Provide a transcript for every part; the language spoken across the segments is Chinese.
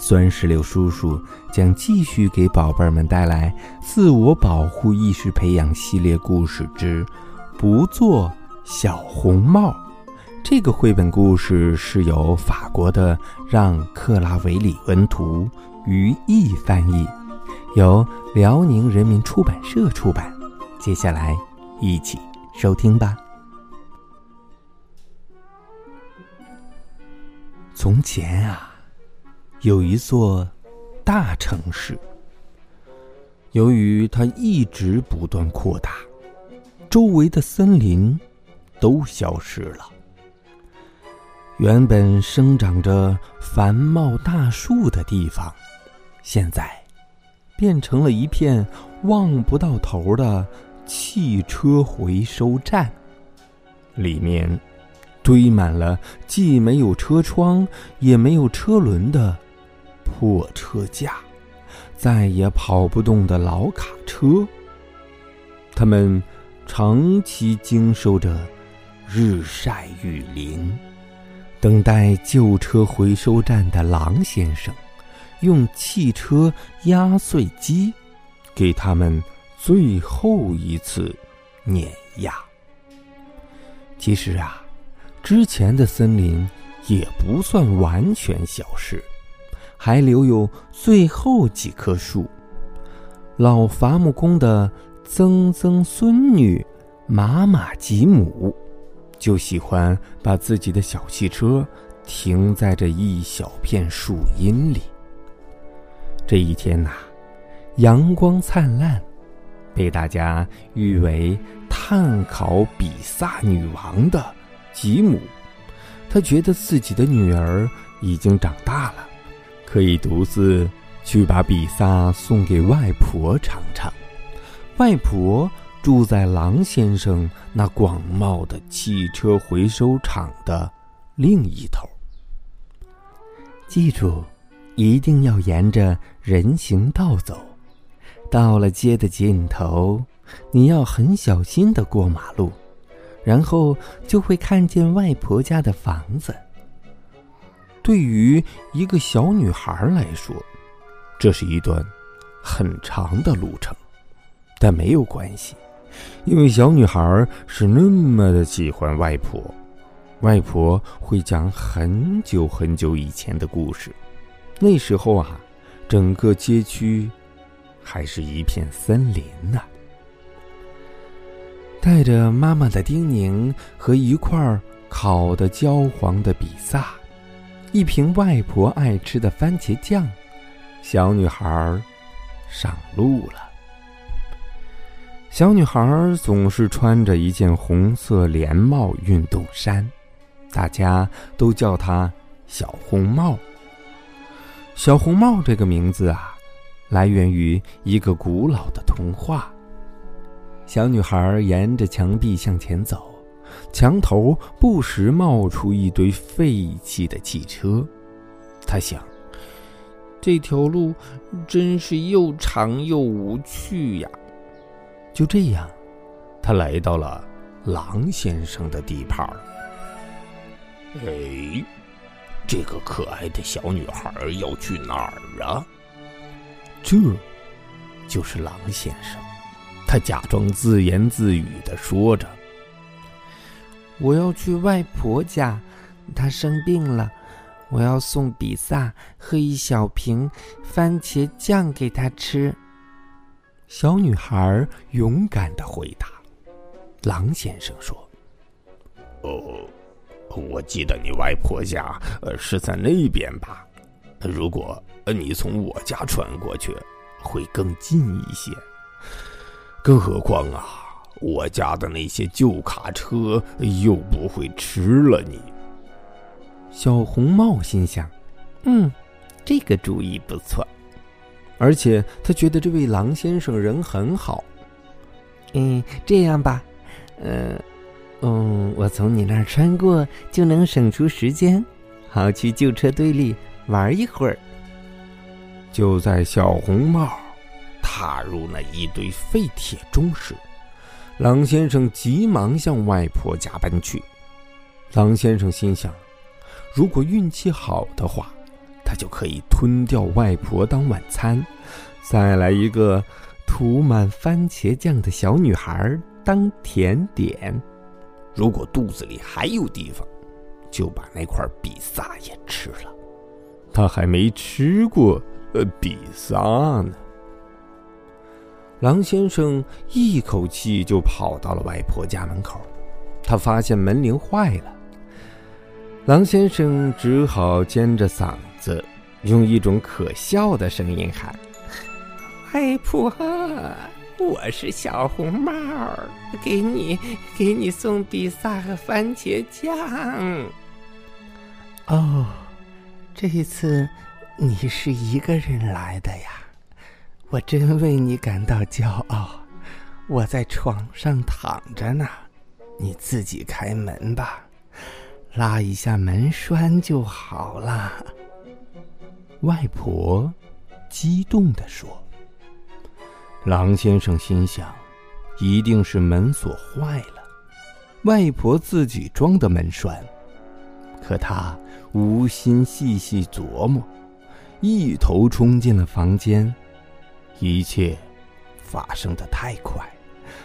酸石榴叔叔将继续给宝贝们带来自我保护意识培养系列故事之《不做小红帽》。这个绘本故事是由法国的让·克拉维里文图，于毅翻译，由辽宁人民出版社出版。接下来，一起收听吧。从前啊。有一座大城市，由于它一直不断扩大，周围的森林都消失了。原本生长着繁茂大树的地方，现在变成了一片望不到头的汽车回收站，里面堆满了既没有车窗也没有车轮的。破车架，再也跑不动的老卡车。他们长期经受着日晒雨淋，等待旧车回收站的狼先生用汽车压碎机给他们最后一次碾压。其实啊，之前的森林也不算完全消失。还留有最后几棵树。老伐木工的曾曾孙女马马吉姆，就喜欢把自己的小汽车停在这一小片树荫里。这一天呐，阳光灿烂，被大家誉为碳烤比萨女王的吉姆，她觉得自己的女儿已经长大了。可以独自去把比萨送给外婆尝尝。外婆住在狼先生那广袤的汽车回收厂的另一头。记住，一定要沿着人行道走。到了街的尽头，你要很小心的过马路，然后就会看见外婆家的房子。对于一个小女孩来说，这是一段很长的路程，但没有关系，因为小女孩是那么的喜欢外婆。外婆会讲很久很久以前的故事，那时候啊，整个街区还是一片森林呢。带着妈妈的叮咛和一块烤的焦黄的比萨。一瓶外婆爱吃的番茄酱，小女孩上路了。小女孩总是穿着一件红色连帽运动衫，大家都叫她小红帽。小红帽这个名字啊，来源于一个古老的童话。小女孩沿着墙壁向前走。墙头不时冒出一堆废弃的汽车，他想：这条路真是又长又无趣呀。就这样，他来到了狼先生的地盘。哎，这个可爱的小女孩要去哪儿啊？这，就是狼先生。他假装自言自语的说着。我要去外婆家，她生病了，我要送比萨和一小瓶番茄酱给她吃。小女孩勇敢的回答。狼先生说：“哦，我记得你外婆家呃是在那边吧？如果你从我家穿过去，会更近一些。更何况啊。”我家的那些旧卡车又不会吃了你。小红帽心想：“嗯，这个主意不错。”而且他觉得这位狼先生人很好。嗯，这样吧，呃，嗯，我从你那儿穿过，就能省出时间，好去旧车堆里玩一会儿。就在小红帽踏入那一堆废铁中时，狼先生急忙向外婆家奔去。狼先生心想，如果运气好的话，他就可以吞掉外婆当晚餐，再来一个涂满番茄酱的小女孩当甜点。如果肚子里还有地方，就把那块比萨也吃了。他还没吃过呃比萨呢。狼先生一口气就跑到了外婆家门口，他发现门铃坏了。狼先生只好尖着嗓子，用一种可笑的声音喊：“外婆，我是小红帽，给你给你送比萨和番茄酱。”哦，这一次你是一个人来的呀，我真为你感到骄傲。我在床上躺着呢，你自己开门吧。拉一下门栓就好了。外婆激动地说。狼先生心想，一定是门锁坏了，外婆自己装的门栓。可他无心细细琢磨，一头冲进了房间。一切发生的太快，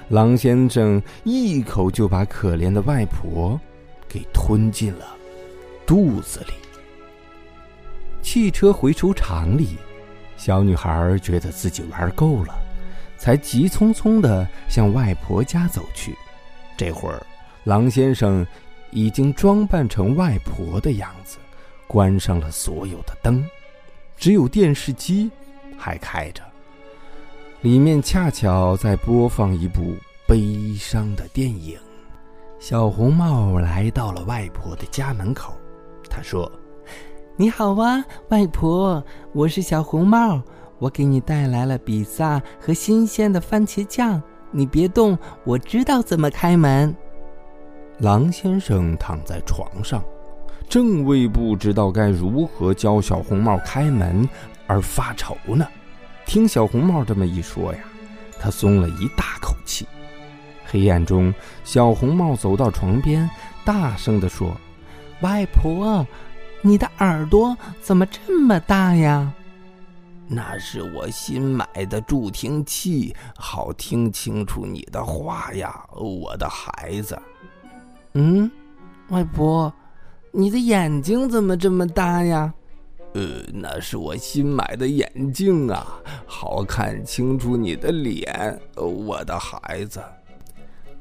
狼先生一口就把可怜的外婆。给吞进了肚子里。汽车回收厂里，小女孩觉得自己玩够了，才急匆匆的向外婆家走去。这会儿，狼先生已经装扮成外婆的样子，关上了所有的灯，只有电视机还开着，里面恰巧在播放一部悲伤的电影。小红帽来到了外婆的家门口，他说：“你好啊，外婆，我是小红帽，我给你带来了比萨和新鲜的番茄酱。你别动，我知道怎么开门。”狼先生躺在床上，正为不知道该如何教小红帽开门而发愁呢。听小红帽这么一说呀，他松了一大口气。黑暗中，小红帽走到床边，大声地说：“外婆，你的耳朵怎么这么大呀？”“那是我新买的助听器，好听清楚你的话呀，我的孩子。”“嗯，外婆，你的眼睛怎么这么大呀？”“呃，那是我新买的眼镜啊，好看清楚你的脸，我的孩子。”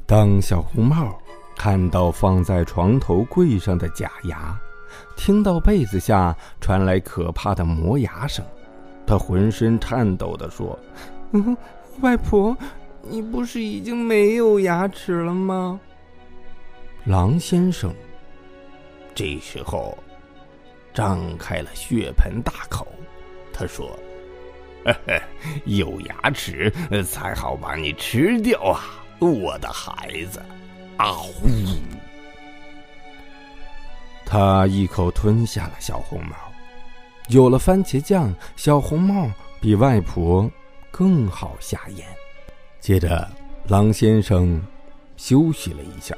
当小红帽看到放在床头柜上的假牙，听到被子下传来可怕的磨牙声，他浑身颤抖地说：“嗯，外婆，你不是已经没有牙齿了吗？”狼先生这时候张开了血盆大口，他说：“呵呵有牙齿才好把你吃掉啊！”我的孩子，啊呼！他一口吞下了小红帽。有了番茄酱，小红帽比外婆更好下咽。接着，狼先生休息了一下，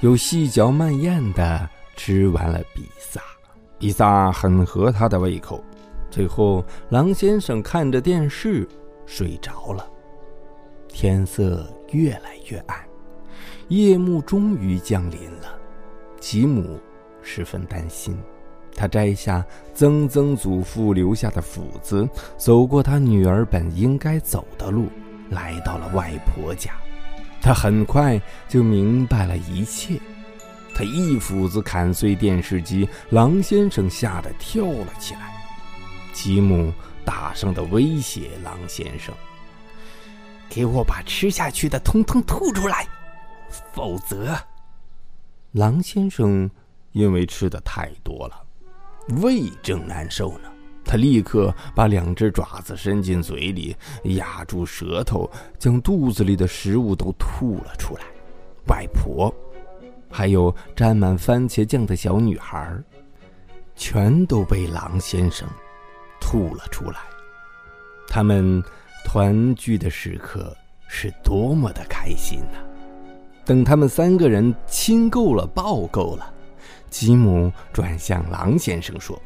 又细嚼慢咽的吃完了比萨。比萨很合他的胃口。最后，狼先生看着电视睡着了。天色越来越暗，夜幕终于降临了。吉姆十分担心，他摘下曾曾祖父留下的斧子，走过他女儿本应该走的路，来到了外婆家。他很快就明白了一切。他一斧子砍碎电视机，狼先生吓得跳了起来。吉姆大声地威胁狼先生。给我把吃下去的通通吐出来，否则，狼先生因为吃的太多了，胃正难受呢。他立刻把两只爪子伸进嘴里，压住舌头，将肚子里的食物都吐了出来。外婆，还有沾满番茄酱的小女孩，全都被狼先生吐了出来。他们团聚的时刻是多么的开心呐！等他们三个人亲够了、抱够了，吉姆转向狼先生说。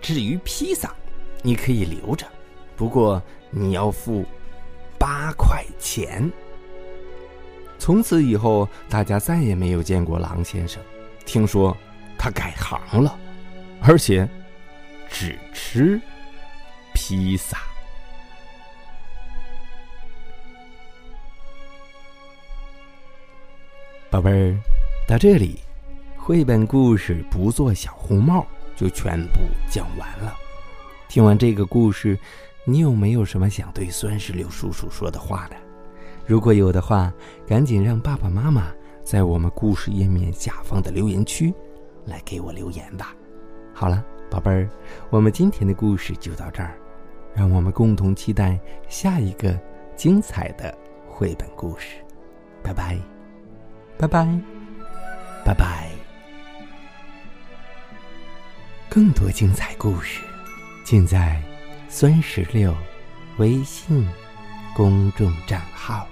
至于披萨，你可以留着，不过你要付八块钱。从此以后，大家再也没有见过狼先生。听说他改行了，而且只吃披萨。宝贝儿，到这里，绘本故事不做小红帽。就全部讲完了。听完这个故事，你有没有什么想对酸石榴叔叔说的话呢？如果有的话，赶紧让爸爸妈妈在我们故事页面下方的留言区来给我留言吧。好了，宝贝儿，我们今天的故事就到这儿，让我们共同期待下一个精彩的绘本故事。拜拜，拜拜，拜拜。更多精彩故事，尽在“酸石榴”微信公众账号。